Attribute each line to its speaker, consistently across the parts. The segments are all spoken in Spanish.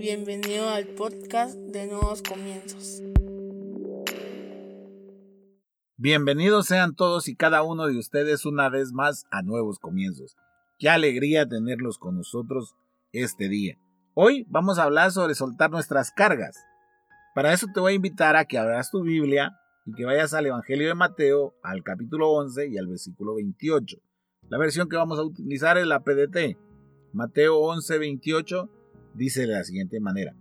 Speaker 1: Bienvenido al podcast de Nuevos Comienzos.
Speaker 2: Bienvenidos sean todos y cada uno de ustedes una vez más a Nuevos Comienzos. Qué alegría tenerlos con nosotros este día. Hoy vamos a hablar sobre soltar nuestras cargas. Para eso te voy a invitar a que abras tu Biblia y que vayas al Evangelio de Mateo, al capítulo 11 y al versículo 28. La versión que vamos a utilizar es la PDT. Mateo 11, 28 dice de la siguiente manera.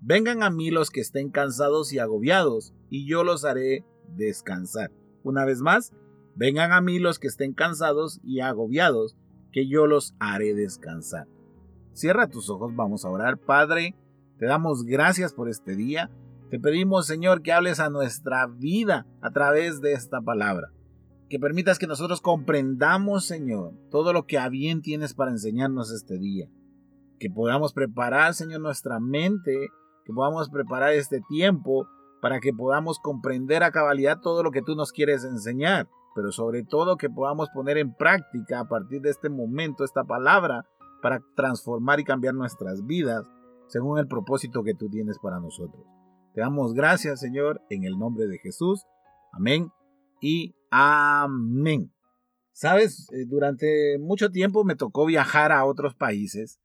Speaker 2: Vengan a mí los que estén cansados y agobiados, y yo los haré descansar. Una vez más, vengan a mí los que estén cansados y agobiados, que yo los haré descansar. Cierra tus ojos, vamos a orar. Padre, te damos gracias por este día. Te pedimos, Señor, que hables a nuestra vida a través de esta palabra. Que permitas que nosotros comprendamos, Señor, todo lo que a bien tienes para enseñarnos este día. Que podamos preparar, Señor, nuestra mente, que podamos preparar este tiempo para que podamos comprender a cabalidad todo lo que tú nos quieres enseñar, pero sobre todo que podamos poner en práctica a partir de este momento esta palabra para transformar y cambiar nuestras vidas según el propósito que tú tienes para nosotros. Te damos gracias, Señor, en el nombre de Jesús. Amén y amén. Sabes, eh, durante mucho tiempo me tocó viajar a otros países,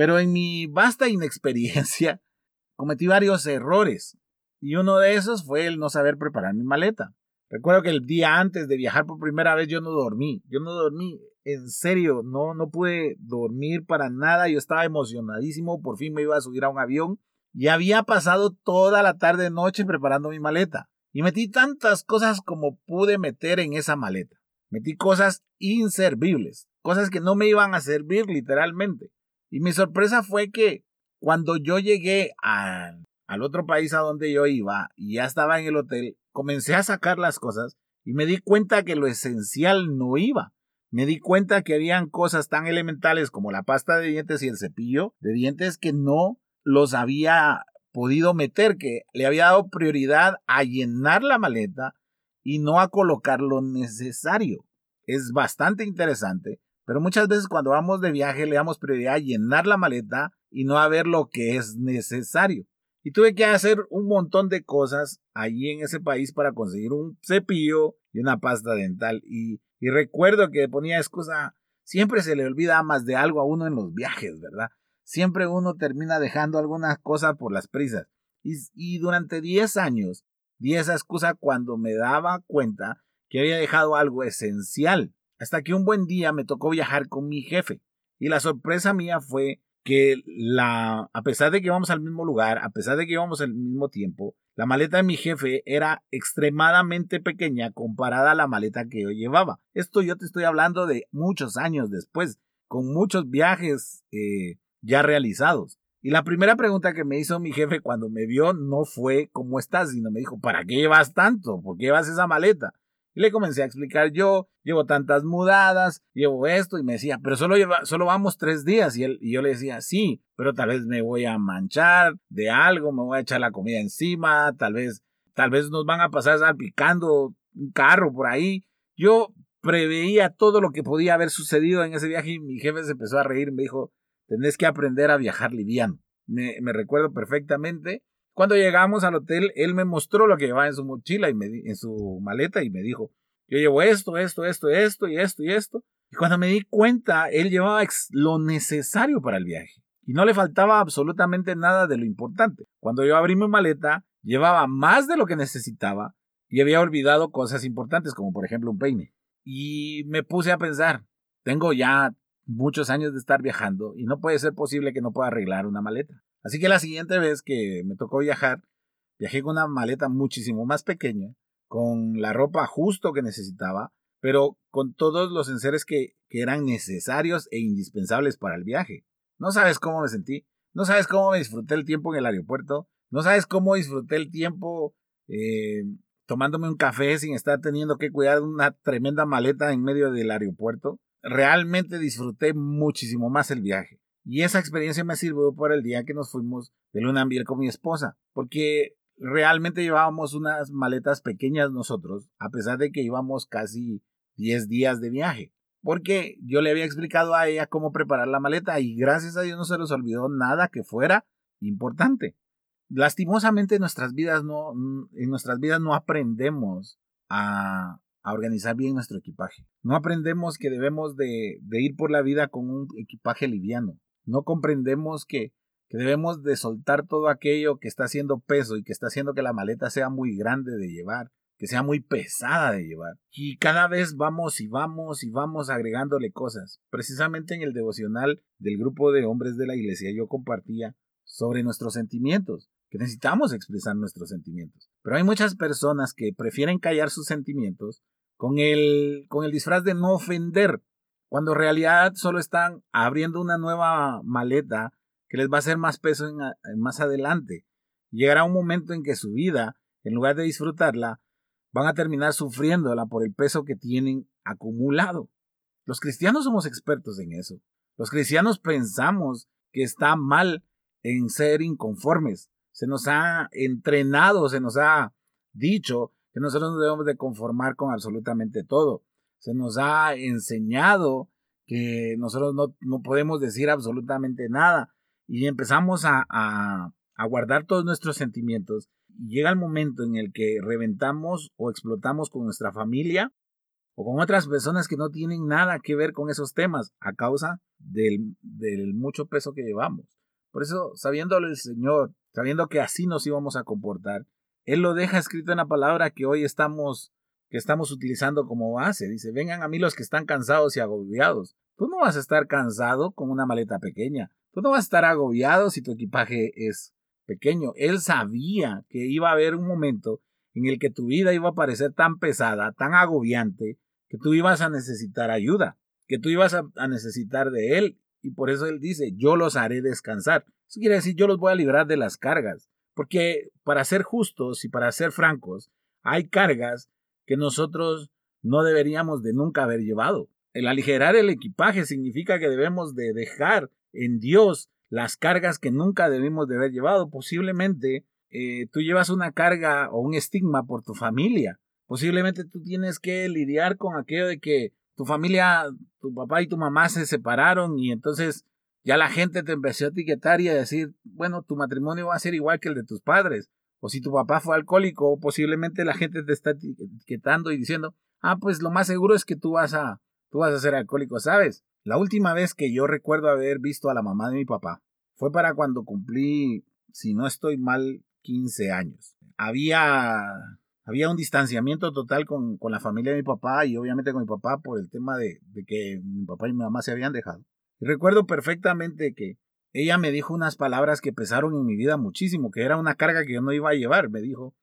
Speaker 2: pero en mi vasta inexperiencia cometí varios errores y uno de esos fue el no saber preparar mi maleta. Recuerdo que el día antes de viajar por primera vez yo no dormí, yo no dormí, en serio, no, no pude dormir para nada, yo estaba emocionadísimo, por fin me iba a subir a un avión y había pasado toda la tarde noche preparando mi maleta. Y metí tantas cosas como pude meter en esa maleta. Metí cosas inservibles, cosas que no me iban a servir literalmente. Y mi sorpresa fue que cuando yo llegué al, al otro país a donde yo iba y ya estaba en el hotel, comencé a sacar las cosas y me di cuenta que lo esencial no iba. Me di cuenta que habían cosas tan elementales como la pasta de dientes y el cepillo de dientes que no los había podido meter, que le había dado prioridad a llenar la maleta y no a colocar lo necesario. Es bastante interesante, pero muchas veces cuando vamos de viaje le damos prioridad a llenar la maleta y no a ver lo que es necesario. Y tuve que hacer un montón de cosas allí en ese país para conseguir un cepillo y una pasta dental. Y, y recuerdo que ponía excusa, siempre se le olvida más de algo a uno en los viajes, ¿verdad? siempre uno termina dejando algunas cosas por las prisas. Y, durante 10 años di esa excusa cuando me daba cuenta que había dejado algo esencial. Hasta que un buen día me tocó viajar con mi jefe. Y la sorpresa mía fue que la, a pesar de que íbamos al mismo lugar, a pesar de que íbamos al mismo tiempo, la maleta de mi jefe era extremadamente pequeña comparada a la maleta que yo llevaba. Esto yo te estoy hablando de muchos años después, con muchos viajes eh, ya realizados. Y la primera pregunta que me hizo mi jefe cuando me vio no fue ¿cómo estás? sino me dijo ¿para qué llevas tanto? ¿Por qué llevas esa maleta? Y le comencé a explicar yo, llevo tantas mudadas, llevo esto, y me decía, pero solo, lleva, solo vamos tres días. Y, él, y yo le decía, sí, pero tal vez me voy a manchar de algo, me voy a echar la comida encima, tal vez, tal vez nos van a pasar salpicando un carro por ahí. Yo preveía todo lo que podía haber sucedido en ese viaje y mi jefe se empezó a reír, me dijo, tenés que aprender a viajar liviano. Me, recuerdo perfectamente. Cuando llegamos al hotel, él me mostró lo que llevaba en su mochila y en su maleta y me dijo, yo llevo esto, esto, esto, esto y esto y esto. Y cuando me di cuenta, él llevaba lo necesario para el viaje. Y no le faltaba absolutamente nada de lo importante. Cuando yo abrí mi maleta, llevaba más de lo que necesitaba y había olvidado cosas importantes, como por ejemplo un peine. Y me puse a pensar, tengo ya muchos años de estar viajando y no puede ser posible que no pueda arreglar una maleta. Así que la siguiente vez que me tocó viajar, viajé con una maleta muchísimo más pequeña, con la ropa justo que necesitaba, pero con todos los enseres que, que eran necesarios e indispensables para el viaje. No sabes cómo me sentí, no sabes cómo me disfruté el tiempo en el aeropuerto, no sabes cómo disfruté el tiempo eh, tomándome un café sin estar teniendo que cuidar una tremenda maleta en medio del aeropuerto realmente disfruté muchísimo más el viaje. Y esa experiencia me sirvió para el día que nos fuimos de luna con mi esposa, porque realmente llevábamos unas maletas pequeñas nosotros, a pesar de que íbamos casi 10 días de viaje. Porque yo le había explicado a ella cómo preparar la maleta y gracias a Dios no se les olvidó nada que fuera importante. Lastimosamente en nuestras vidas no, en nuestras vidas no aprendemos a, organizar bien nuestro equipaje. No aprendemos que debemos de, de, ir por la vida con un equipaje liviano. No comprendemos que, que debemos de soltar todo aquello que está haciendo peso y que está haciendo que la maleta sea muy grande de llevar que sea muy pesada de llevar. Y cada vez vamos y vamos y vamos agregándole cosas. Precisamente en el devocional del grupo de hombres de la iglesia yo compartía sobre nuestros sentimientos, que necesitamos expresar nuestros sentimientos. Pero hay muchas personas que prefieren callar sus sentimientos con el, con el disfraz de no ofender, cuando en realidad solo están abriendo una nueva maleta que les va a hacer más peso en, más adelante. Llegará un momento en que su vida, en lugar de disfrutarla, van a terminar sufriéndola por el peso que tienen acumulado. Los cristianos somos expertos en eso. Los cristianos pensamos que está mal en ser inconformes. Se nos ha entrenado, se nos ha dicho que nosotros nos debemos de conformar con absolutamente todo. Se nos ha enseñado que nosotros no, podemos decir absolutamente nada y empezamos a, a guardar todos nuestros sentimientos llega el momento en el que reventamos o explotamos con nuestra familia o con otras personas que no tienen nada que ver con esos temas a causa del, del mucho peso que llevamos. Por eso, sabiéndolo el Señor, sabiendo que así nos íbamos a comportar, Él lo deja escrito en la palabra que hoy estamos, que estamos utilizando como base. Dice, vengan a mí los que están cansados y agobiados. Tú no vas a estar cansado con una maleta pequeña. Tú no vas a estar agobiado si tu equipaje es pequeño. Él sabía que iba a haber un momento en el que tu vida iba a parecer tan pesada, tan agobiante, que tú ibas a necesitar ayuda, que tú ibas a, necesitar de Él. Y por eso Él dice, yo los haré descansar. Eso quiere decir, yo los voy a librar de las cargas. Porque para ser justos y para ser francos, hay cargas que nosotros no deberíamos de nunca haber llevado. El aligerar el equipaje significa que debemos de dejar en Dios las cargas que nunca debimos de haber llevado. Posiblemente eh, tú llevas una carga o un estigma por tu familia. Posiblemente tú tienes que lidiar con aquello de que tu familia, tu papá y tu mamá se separaron y entonces ya la gente te empezó a etiquetar y a decir, bueno, tu matrimonio va a ser igual que el de tus padres. O si tu papá fue alcohólico, posiblemente la gente te está etiquetando y diciendo, ah, pues lo más seguro es que tú vas a, tú vas a ser alcohólico, ¿sabes? La última vez que yo recuerdo haber visto a la mamá de mi papá fue para cuando cumplí, si no estoy mal, 15 años. Había, había un distanciamiento total con, con la familia de mi papá y obviamente con mi papá por el tema de, de que mi papá y mi mamá se habían dejado. Y recuerdo perfectamente que ella me dijo unas palabras que pesaron en mi vida muchísimo, que era una carga que yo no iba a llevar, me dijo.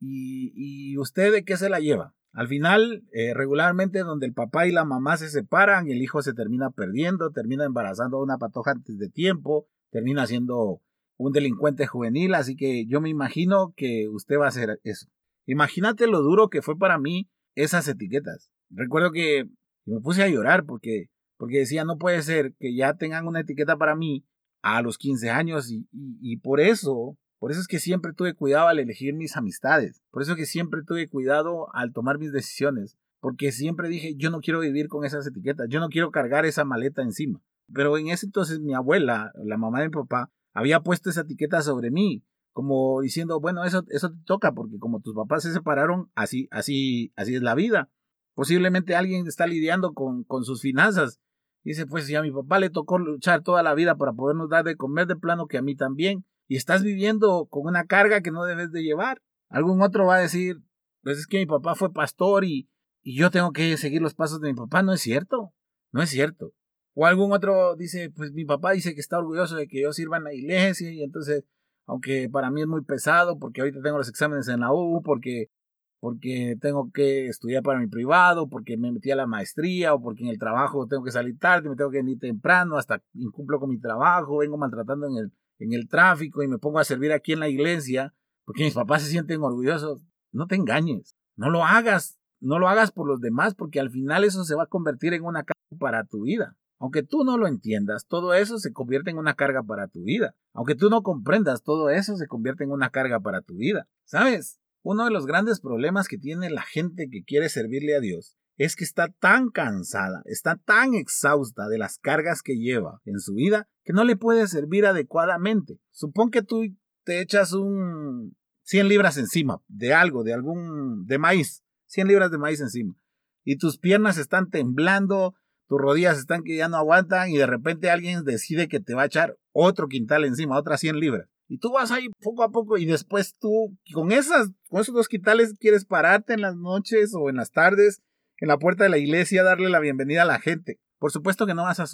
Speaker 2: ¿Y, y usted de qué se la lleva? Al final, eh, regularmente donde el papá y la mamá se separan, el hijo se termina perdiendo, termina embarazando a una patoja antes de tiempo, termina siendo un delincuente juvenil, así que yo me imagino que usted va a hacer eso. Imagínate lo duro que fue para mí esas etiquetas. Recuerdo que me puse a llorar porque, porque decía, no puede ser que ya tengan una etiqueta para mí a los 15 años y, por eso por eso es que siempre tuve cuidado al elegir mis amistades. Por eso es que siempre tuve cuidado al tomar mis decisiones. Porque siempre dije, yo no quiero vivir con esas etiquetas, yo no quiero cargar esa maleta encima. Pero en ese entonces mi abuela, la mamá de mi papá, había puesto esa etiqueta sobre mí, como diciendo, bueno, eso, eso te toca, porque como tus papás se separaron, así, así, así es la vida. Posiblemente alguien está lidiando con, con sus finanzas. Dice, pues si a mi papá le tocó luchar toda la vida para podernos dar de comer de plano que a mí también, y estás viviendo con una carga que no debes de llevar. Algún otro va a decir, pues es que mi papá fue pastor y, y yo tengo que seguir los pasos de mi papá. No es cierto, no es cierto. O algún otro dice, pues mi papá dice que está orgulloso de que yo sirva en la iglesia y entonces, aunque para mí es muy pesado porque ahorita tengo los exámenes en la U, porque porque tengo que estudiar para mi privado, porque me metí a la maestría o porque en el trabajo tengo que salir tarde, me tengo que venir temprano, hasta incumplo con mi trabajo, vengo maltratando en el, en el tráfico y me pongo a servir aquí en la iglesia porque mis papás se sienten orgullosos. No te engañes, no lo hagas, no lo hagas por los demás porque al final eso se va a convertir en una carga para tu vida. Aunque tú no lo entiendas, todo eso se convierte en una carga para tu vida. Aunque tú no comprendas, todo eso se convierte en una carga para tu vida. ¿Sabes? Uno de los grandes problemas que tiene la gente que quiere servirle a Dios es que está tan cansada, está tan exhausta de las cargas que lleva en su vida que no le puede servir adecuadamente. Supón que tú te echas un 100 libras encima de algo, de algún, de maíz, 100 libras de maíz encima, y tus piernas están temblando, tus rodillas están que ya no aguantan y de repente alguien decide que te va a echar otro quintal encima, otras 100 libras. Y tú vas ahí poco a poco y después tú con esas, con esos dos quintales quieres pararte en las noches o en las tardes en la puerta de la iglesia darle la bienvenida a la gente. Por supuesto que no vas a,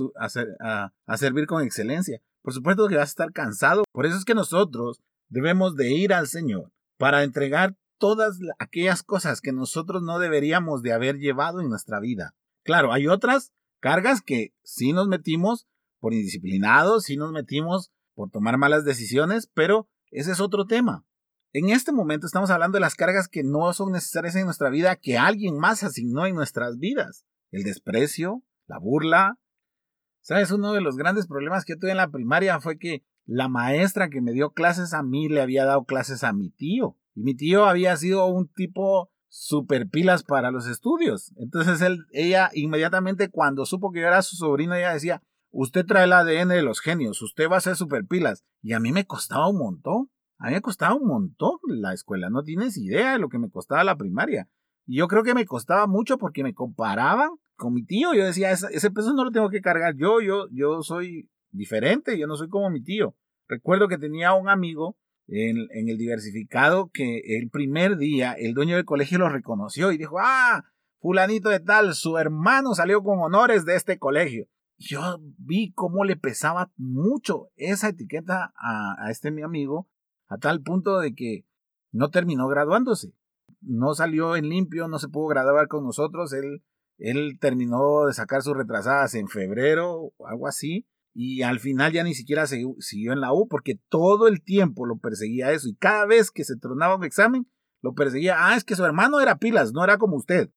Speaker 2: a, a, servir con excelencia. Por supuesto que vas a estar cansado. Por eso es que nosotros debemos de ir al Señor para entregar todas aquellas cosas que nosotros no deberíamos de haber llevado en nuestra vida. Claro, hay otras cargas que sí nos metimos por indisciplinados, sí nos metimos por tomar malas decisiones, pero ese es otro tema. En este momento estamos hablando de las cargas que no son necesarias en nuestra vida, que alguien más asignó en nuestras vidas. El desprecio, la burla. ¿Sabes? Uno de los grandes problemas que yo tuve en la primaria fue que la maestra que me dio clases a mí le había dado clases a mi tío. Y mi tío había sido un tipo super pilas para los estudios. Entonces ella inmediatamente cuando supo que yo era su sobrino, ella decía, usted trae el ADN de los genios, usted va a ser super pilas. Y a mí me costaba un montón. A mí me costaba un montón la escuela, no tienes idea de lo que me costaba la primaria. Y yo creo que me costaba mucho porque me comparaban con mi tío. Yo decía, ese, peso no lo tengo que cargar yo, yo, yo soy diferente, yo no soy como mi tío. Recuerdo que tenía un amigo en, en, el diversificado que el primer día el dueño del colegio lo reconoció y dijo, ah, fulanito de tal, su hermano salió con honores de este colegio. Yo vi cómo le pesaba mucho esa etiqueta a, este mi amigo a tal punto de que no terminó graduándose. No salió en limpio, no se pudo graduar con nosotros. Él, él terminó de sacar sus retrasadas en febrero algo así. Y al final ya ni siquiera siguió en la U porque todo el tiempo lo perseguía eso. Y cada vez que se tronaba un examen, lo perseguía. Ah, es que su hermano era pilas, no era como usted.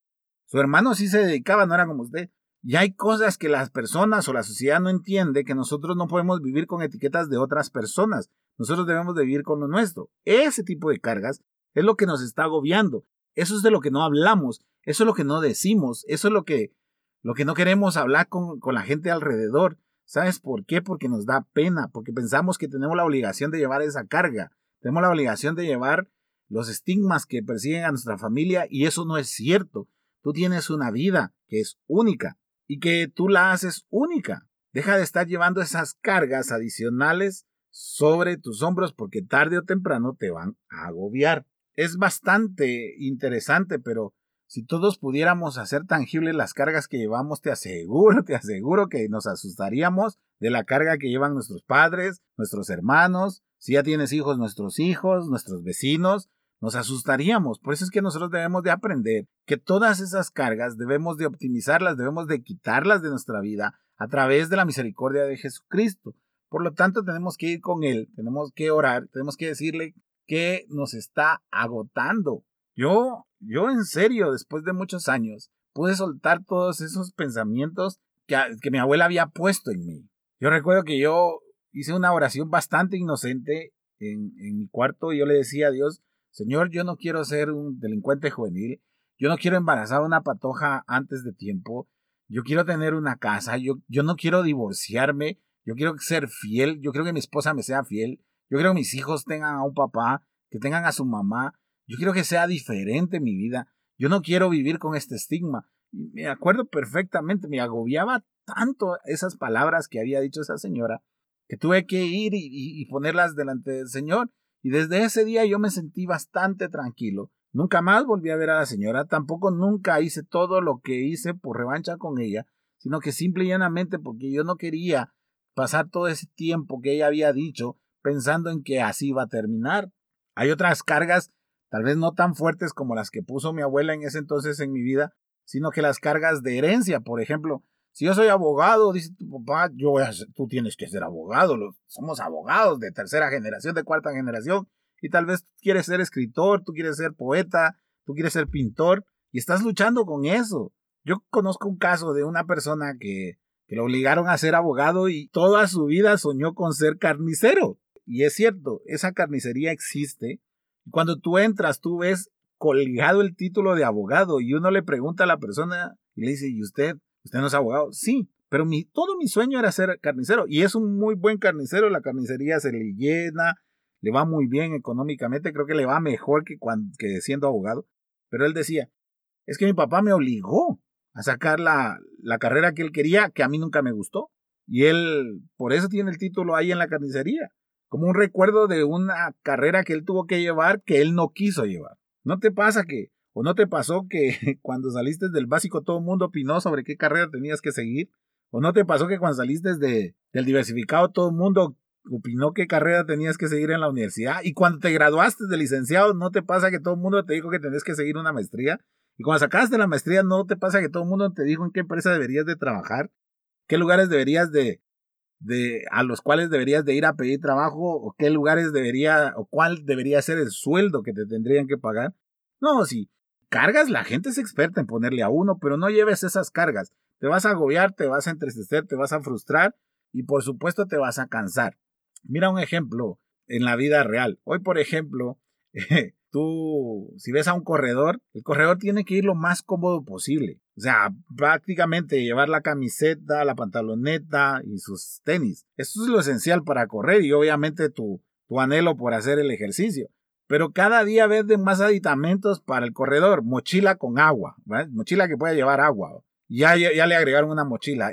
Speaker 2: Su hermano sí se dedicaba, no era como usted. Y hay cosas que las personas o la sociedad no entiende que nosotros no podemos vivir con etiquetas de otras personas. Nosotros debemos de vivir con lo nuestro. Ese tipo de cargas es lo que nos está agobiando. Eso es de lo que no hablamos. Eso es lo que no decimos. Eso es lo que, lo que no queremos hablar con, con la gente alrededor. ¿Sabes por qué? Porque nos da pena, porque pensamos que tenemos la obligación de llevar esa carga. Tenemos la obligación de llevar los estigmas que persiguen a nuestra familia y eso no es cierto. Tú tienes una vida que es única y que tú la haces única. Deja de estar llevando esas cargas adicionales sobre tus hombros porque tarde o temprano te van a agobiar. Es bastante interesante, pero si todos pudiéramos hacer tangibles las cargas que llevamos, te aseguro, te aseguro que nos asustaríamos de la carga que llevan nuestros padres, nuestros hermanos, si ya tienes hijos, nuestros hijos, nuestros vecinos, nos asustaríamos. Por eso es que nosotros debemos de aprender que todas esas cargas debemos de optimizarlas, debemos de quitarlas de nuestra vida a través de la misericordia de Jesucristo. Por lo tanto, tenemos que ir con Él, tenemos que orar, tenemos que decirle que nos está agotando. Yo, yo en serio, después de muchos años, pude soltar todos esos pensamientos que, que mi abuela había puesto en mí. Yo recuerdo que yo hice una oración bastante inocente en, en mi cuarto y yo le decía a Dios, Señor, yo no quiero ser un delincuente juvenil, yo no quiero embarazar a una patoja antes de tiempo, yo quiero tener una casa, yo, yo no quiero divorciarme, yo quiero ser fiel, yo quiero que mi esposa me sea fiel, yo quiero que mis hijos tengan a un papá, que tengan a su mamá, yo quiero que sea diferente mi vida, yo no quiero vivir con este estigma. Y me acuerdo perfectamente, me agobiaba tanto esas palabras que había dicho esa señora, que tuve que ir y ponerlas delante del Señor y desde ese día yo me sentí bastante tranquilo. Nunca más volví a ver a la señora, tampoco nunca hice todo lo que hice por revancha con ella, sino que simple y llanamente porque yo no quería pasar todo ese tiempo que ella había dicho pensando en que así iba a terminar. Hay otras cargas, tal vez no tan fuertes como las que puso mi abuela en ese entonces en mi vida, sino que las cargas de herencia, por ejemplo, si yo soy abogado, dice tu papá, yo tú tienes que ser abogado. somos abogados de tercera generación, de cuarta generación. Y tal vez quieres ser escritor, tú quieres ser poeta, tú quieres ser pintor. Y estás luchando con eso. Yo conozco un caso de una persona que, que lo obligaron a ser abogado y toda su vida soñó con ser carnicero. Y es cierto, esa carnicería existe. Cuando tú entras, tú ves colgado el título de abogado y uno le pregunta a la persona y le dice, ¿y usted? ¿Usted no es abogado? Sí, pero mi, todo mi sueño era ser carnicero y es un muy buen carnicero, la carnicería se le llena, le va muy bien económicamente, creo que le va mejor que, cuando, que siendo abogado, pero él decía, es que mi papá me obligó a sacar la, la carrera que él quería, que a mí nunca me gustó. Y él, por eso tiene el título ahí en la carnicería, como un recuerdo de una carrera que él tuvo que llevar que él no quiso llevar. ¿No te pasa que, o no te pasó que cuando saliste del básico todo el mundo opinó sobre qué carrera tenías que seguir? ¿O no te pasó que cuando saliste de, del diversificado todo el mundo opinó qué carrera tenías que seguir en la universidad? Y cuando te graduaste de licenciado, ¿no te pasa que todo el mundo te dijo que tenías que seguir una maestría? Y cuando sacaste la maestría, ¿no te pasa que todo el mundo te dijo en qué empresa deberías de trabajar? ¿Qué lugares deberías de, de, a los cuales deberías de ir a pedir trabajo? ¿O qué lugares debería, o cuál debería ser el sueldo que te tendrían que pagar? No, si cargas, la gente es experta en ponerle a uno, pero no lleves esas cargas te vas a agobiar, te vas a entristecer, te vas a frustrar y por supuesto te vas a cansar. Mira un ejemplo en la vida real. Hoy, por ejemplo, tú, si ves a un corredor, el corredor tiene que ir lo más cómodo posible. O sea, prácticamente llevar la camiseta, la pantaloneta y sus tenis. Eso es lo esencial para correr y obviamente tu, tu anhelo por hacer el ejercicio. Pero cada día ves de más aditamentos para el corredor. Mochila con agua, mochila que pueda llevar agua. Ya, ya, le agregaron una mochila.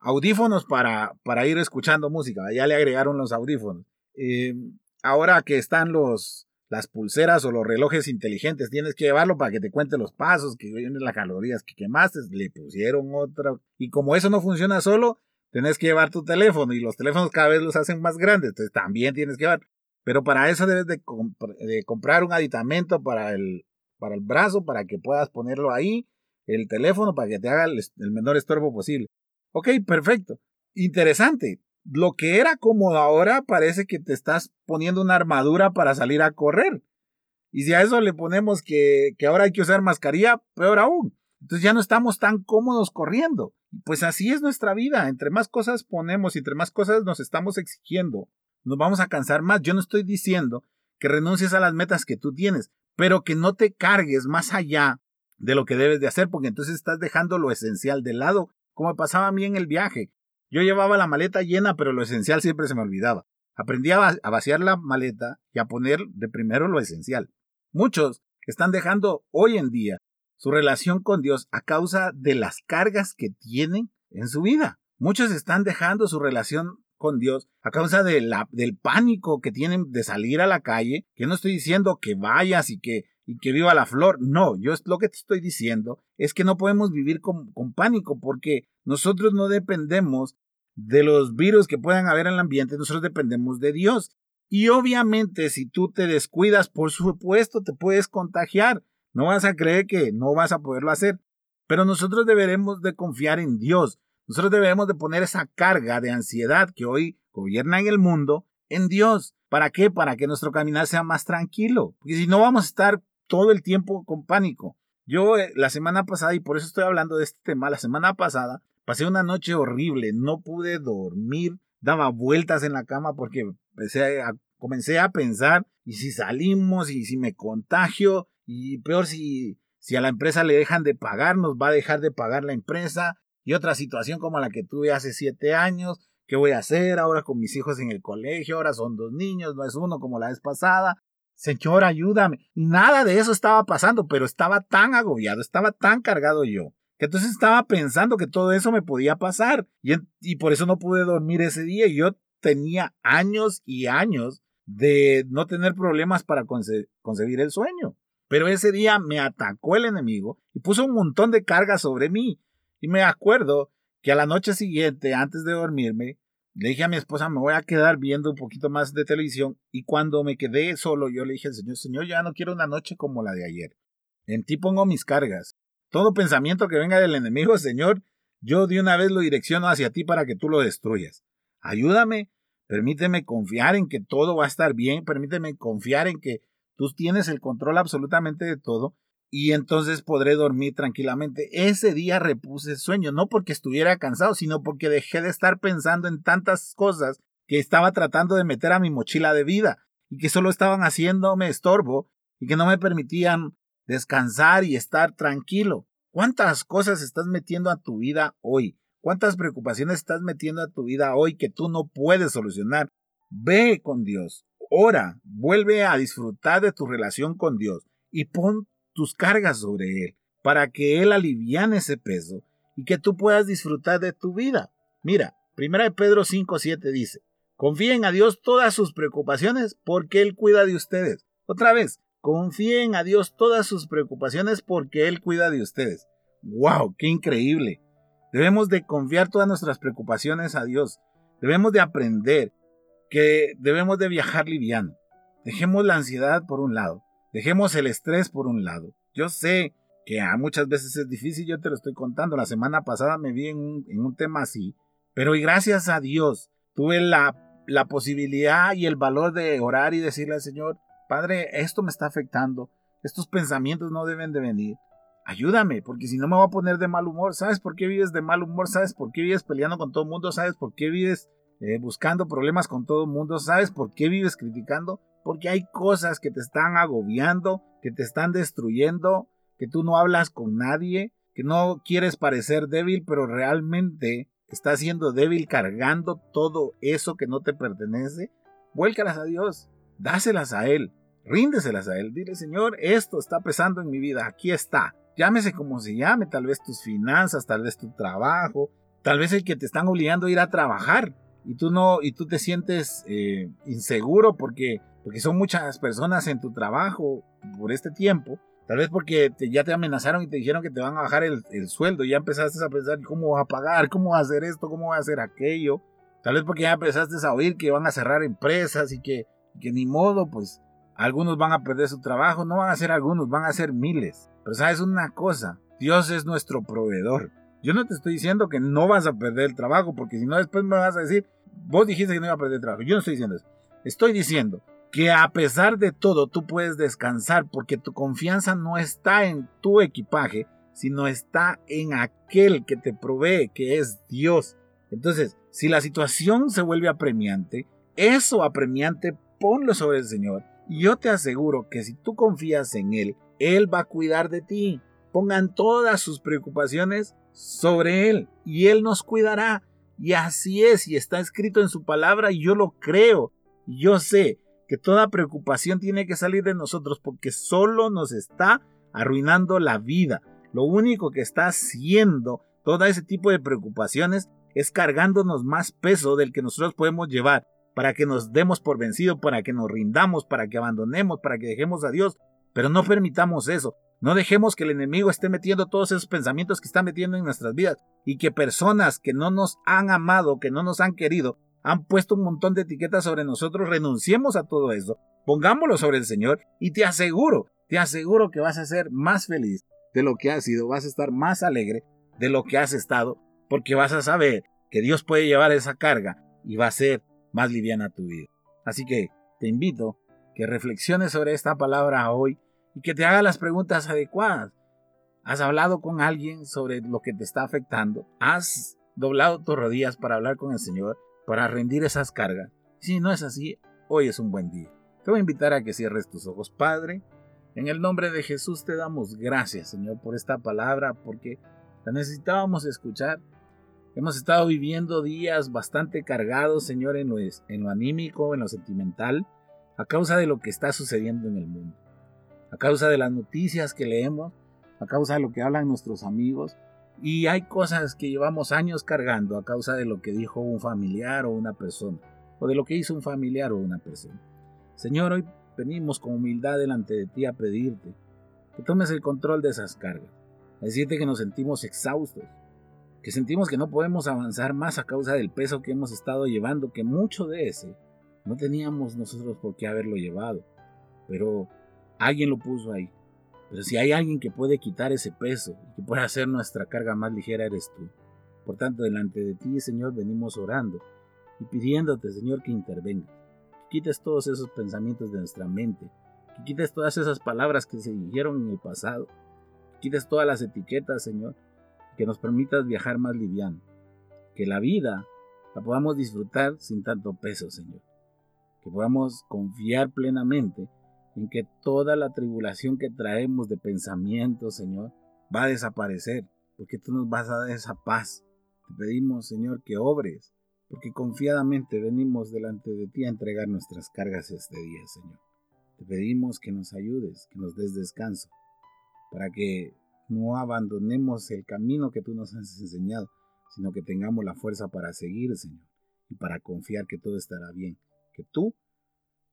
Speaker 2: Audífonos para, para ir escuchando música. Ya le agregaron los audífonos. Eh, ahora que están los, las pulseras o los relojes inteligentes, tienes que llevarlo para que te cuente los pasos, que vienen las calorías que quemaste, le pusieron otra. Y como eso no funciona solo, tienes que llevar tu teléfono y los teléfonos cada vez los hacen más grandes, entonces también tienes que llevar. Pero para eso debes de, comprar un aditamento para el, para el brazo, para que puedas ponerlo ahí el teléfono para que te haga el, menor estorbo posible. Ok, perfecto. Interesante. Lo que era cómodo ahora parece que te estás poniendo una armadura para salir a correr. Y si a eso le ponemos que, que ahora hay que usar mascarilla, peor aún. Entonces ya no estamos tan cómodos corriendo. Pues así es nuestra vida. Entre más cosas ponemos entre más cosas nos estamos exigiendo, nos vamos a cansar más. Yo no estoy diciendo que renuncies a las metas que tú tienes, pero que no te cargues más allá de lo que debes de hacer, porque entonces estás dejando lo esencial de lado, como pasaba a mí en el viaje. Yo llevaba la maleta llena, pero lo esencial siempre se me olvidaba. Aprendí a, vaciar la maleta y a poner de primero lo esencial. Muchos están dejando hoy en día su relación con Dios a causa de las cargas que tienen en su vida. Muchos están dejando su relación con Dios a causa del pánico que tienen de salir a la calle, que no estoy diciendo que vayas y que y que viva la flor. No, yo lo que te estoy diciendo es que no podemos vivir con, con pánico porque nosotros no dependemos de los virus que puedan haber en el ambiente, nosotros dependemos de Dios. Y obviamente si tú te descuidas, por supuesto te puedes contagiar. No vas a creer que no vas a poderlo hacer. Pero nosotros deberemos de confiar en Dios. Nosotros debemos de poner esa carga de ansiedad que hoy gobierna en el mundo en Dios. ¿Para qué? Para que nuestro caminar sea más tranquilo. Porque si no vamos a estar todo el tiempo con pánico. Yo eh, la semana pasada, y por eso estoy hablando de este tema, la semana pasada pasé una noche horrible, no pude dormir, daba vueltas en la cama porque a, comencé a pensar, y si salimos, y si me contagio, y peor si, si a la empresa le dejan de pagar, nos va a dejar de pagar la empresa, y otra situación como la que tuve hace siete años, ¿qué voy a hacer ahora con mis hijos en el colegio? Ahora son dos niños, no es uno como la vez pasada, Señor, ayúdame. Nada de eso estaba pasando, pero estaba tan agobiado, estaba tan cargado yo, que entonces estaba pensando que todo eso me podía pasar. Y, y por eso no pude dormir ese día. Y yo tenía años y años de no tener problemas para concebir el sueño. Pero ese día me atacó el enemigo y puso un montón de carga sobre mí. Y me acuerdo que a la noche siguiente, antes de dormirme, le dije a mi esposa, me voy a quedar viendo un poquito más de televisión. Y cuando me quedé solo, yo le dije al Señor, Señor, ya no quiero una noche como la de ayer. En ti pongo mis cargas. Todo pensamiento que venga del enemigo, Señor, yo de una vez lo direcciono hacia ti para que tú lo destruyas. Ayúdame, permíteme confiar en que todo va a estar bien, permíteme confiar en que tú tienes el control absolutamente de todo y entonces podré dormir tranquilamente. Ese día repuse sueño, no porque estuviera cansado, sino porque dejé de estar pensando en tantas cosas que estaba tratando de meter a mi mochila de vida y que solo estaban haciéndome estorbo y que no me permitían descansar y estar tranquilo. ¿Cuántas cosas estás metiendo a tu vida hoy? ¿Cuántas preocupaciones estás metiendo a tu vida hoy que tú no puedes solucionar? Ve con Dios, ora, vuelve a disfrutar de tu relación con Dios y pon tus cargas sobre Él para que Él aliviane ese peso y que tú puedas disfrutar de tu vida. Mira, 1 Pedro 5.7 dice, confíen a Dios todas sus preocupaciones porque Él cuida de ustedes. Otra vez, confíen a Dios todas sus preocupaciones porque Él cuida de ustedes. ¡Wow! ¡Qué increíble! Debemos de confiar todas nuestras preocupaciones a Dios. Debemos de aprender que debemos de viajar liviano. Dejemos la ansiedad por un lado. Dejemos el estrés por un lado. Yo sé que muchas veces es difícil, yo te lo estoy contando. La semana pasada me vi en un, tema así, pero y gracias a Dios tuve la, la posibilidad y el valor de orar y decirle al Señor, Padre, esto me está afectando, estos pensamientos no deben de venir. Ayúdame, porque si no me voy a poner de mal humor. ¿Sabes por qué vives de mal humor? ¿Sabes por qué vives peleando con todo el mundo? ¿Sabes por qué vives eh, buscando problemas con todo el mundo? ¿Sabes por qué vives criticando? Porque hay cosas que te están agobiando, que te están destruyendo, que tú no hablas con nadie, que no quieres parecer débil, pero realmente estás siendo débil cargando todo eso que no te pertenece. Vuélcalas a Dios, dáselas a Él, ríndeselas a Él. Dile, Señor, esto está pesando en mi vida, aquí está. Llámese como se llame, tal vez tus finanzas, tal vez tu trabajo, tal vez el que te están obligando a ir a trabajar y tú no y tú te sientes eh, inseguro porque porque son muchas personas en tu trabajo por este tiempo, tal vez porque ya te amenazaron y te dijeron que te van a bajar el, sueldo, y ya empezaste a pensar cómo vas a pagar, cómo vas a hacer esto, cómo vas a hacer aquello, tal vez porque ya empezaste a oír que van a cerrar empresas y que, que ni modo, pues algunos van a perder su trabajo, no van a ser algunos, van a ser miles. Pero sabes una cosa, Dios es nuestro proveedor. Yo no te estoy diciendo que no vas a perder el trabajo, porque si no después me vas a decir, vos dijiste que no iba a perder el trabajo. Yo no estoy diciendo eso. Estoy diciendo que a pesar de todo tú puedes descansar porque tu confianza no está en tu equipaje, sino está en aquel que te provee, que es Dios. Entonces, si la situación se vuelve apremiante, eso apremiante ponlo sobre el Señor. Y yo te aseguro que si tú confías en Él, Él va a cuidar de ti. Pongan todas sus preocupaciones sobre Él y Él nos cuidará. Y así es, y está escrito en su palabra y yo lo creo. Yo sé que toda preocupación tiene que salir de nosotros porque solo nos está arruinando la vida. Lo único que está haciendo todo ese tipo de preocupaciones es cargándonos más peso del que nosotros podemos llevar para que nos demos por vencido, para que nos rindamos, para que abandonemos, para que dejemos a Dios. Pero no permitamos eso. No dejemos que el enemigo esté metiendo todos esos pensamientos que está metiendo en nuestras vidas y que personas que no nos han amado, que no nos han querido, han puesto un montón de etiquetas sobre nosotros, renunciemos a todo eso, pongámoslo sobre el Señor y te aseguro, te aseguro que vas a ser más feliz de lo que has sido, vas a estar más alegre de lo que has estado, porque vas a saber que Dios puede llevar esa carga y va a ser más liviana tu vida. Así que te invito que reflexiones sobre esta palabra hoy y que te hagas las preguntas adecuadas. ¿Has hablado con alguien sobre lo que te está afectando? ¿Has doblado tus rodillas para hablar con el Señor? para rendir esas cargas. Si no es así, hoy es un buen día. Te voy a invitar a que cierres tus ojos, Padre. En el nombre de Jesús te damos gracias, Señor, por esta palabra, porque la necesitábamos escuchar. Hemos estado viviendo días bastante cargados, Señor, en lo, en lo anímico, en lo sentimental, a causa de lo que está sucediendo en el mundo, a causa de las noticias que leemos, a causa de lo que hablan nuestros amigos, y hay cosas que llevamos años cargando a causa de lo que dijo un familiar o una persona, o de lo que hizo un familiar o una persona. Señor, hoy venimos con humildad delante de ti a pedirte que tomes el control de esas cargas, a decirte que nos sentimos exhaustos, que sentimos que no podemos avanzar más a causa del peso que hemos estado llevando, que mucho de ese no teníamos nosotros por qué haberlo llevado, pero alguien lo puso ahí. Pero si hay alguien que puede quitar ese peso y que puede hacer nuestra carga más ligera, eres tú. Por tanto, delante de ti, Señor, venimos orando y pidiéndote, Señor, que intervengas, que quites todos esos pensamientos de nuestra mente, que quites todas esas palabras que se dijeron en el pasado, que quites todas las etiquetas, Señor, que nos permitas viajar más liviano, que la vida la podamos disfrutar sin tanto peso, Señor, que podamos confiar plenamente en que toda la tribulación que traemos de pensamientos, Señor, va a desaparecer, porque tú nos vas a dar esa paz. Te pedimos, Señor, que obres, porque confiadamente venimos delante de ti a entregar nuestras cargas este día, Señor. Te pedimos que nos ayudes, que nos des descanso, para que no abandonemos el camino que tú nos has enseñado, sino que tengamos la fuerza para seguir, Señor, y para confiar que todo estará bien, que tú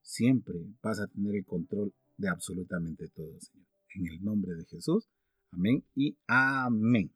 Speaker 2: siempre vas a tener el control de absolutamente todo, Señor. En el nombre de Jesús, amén y amén.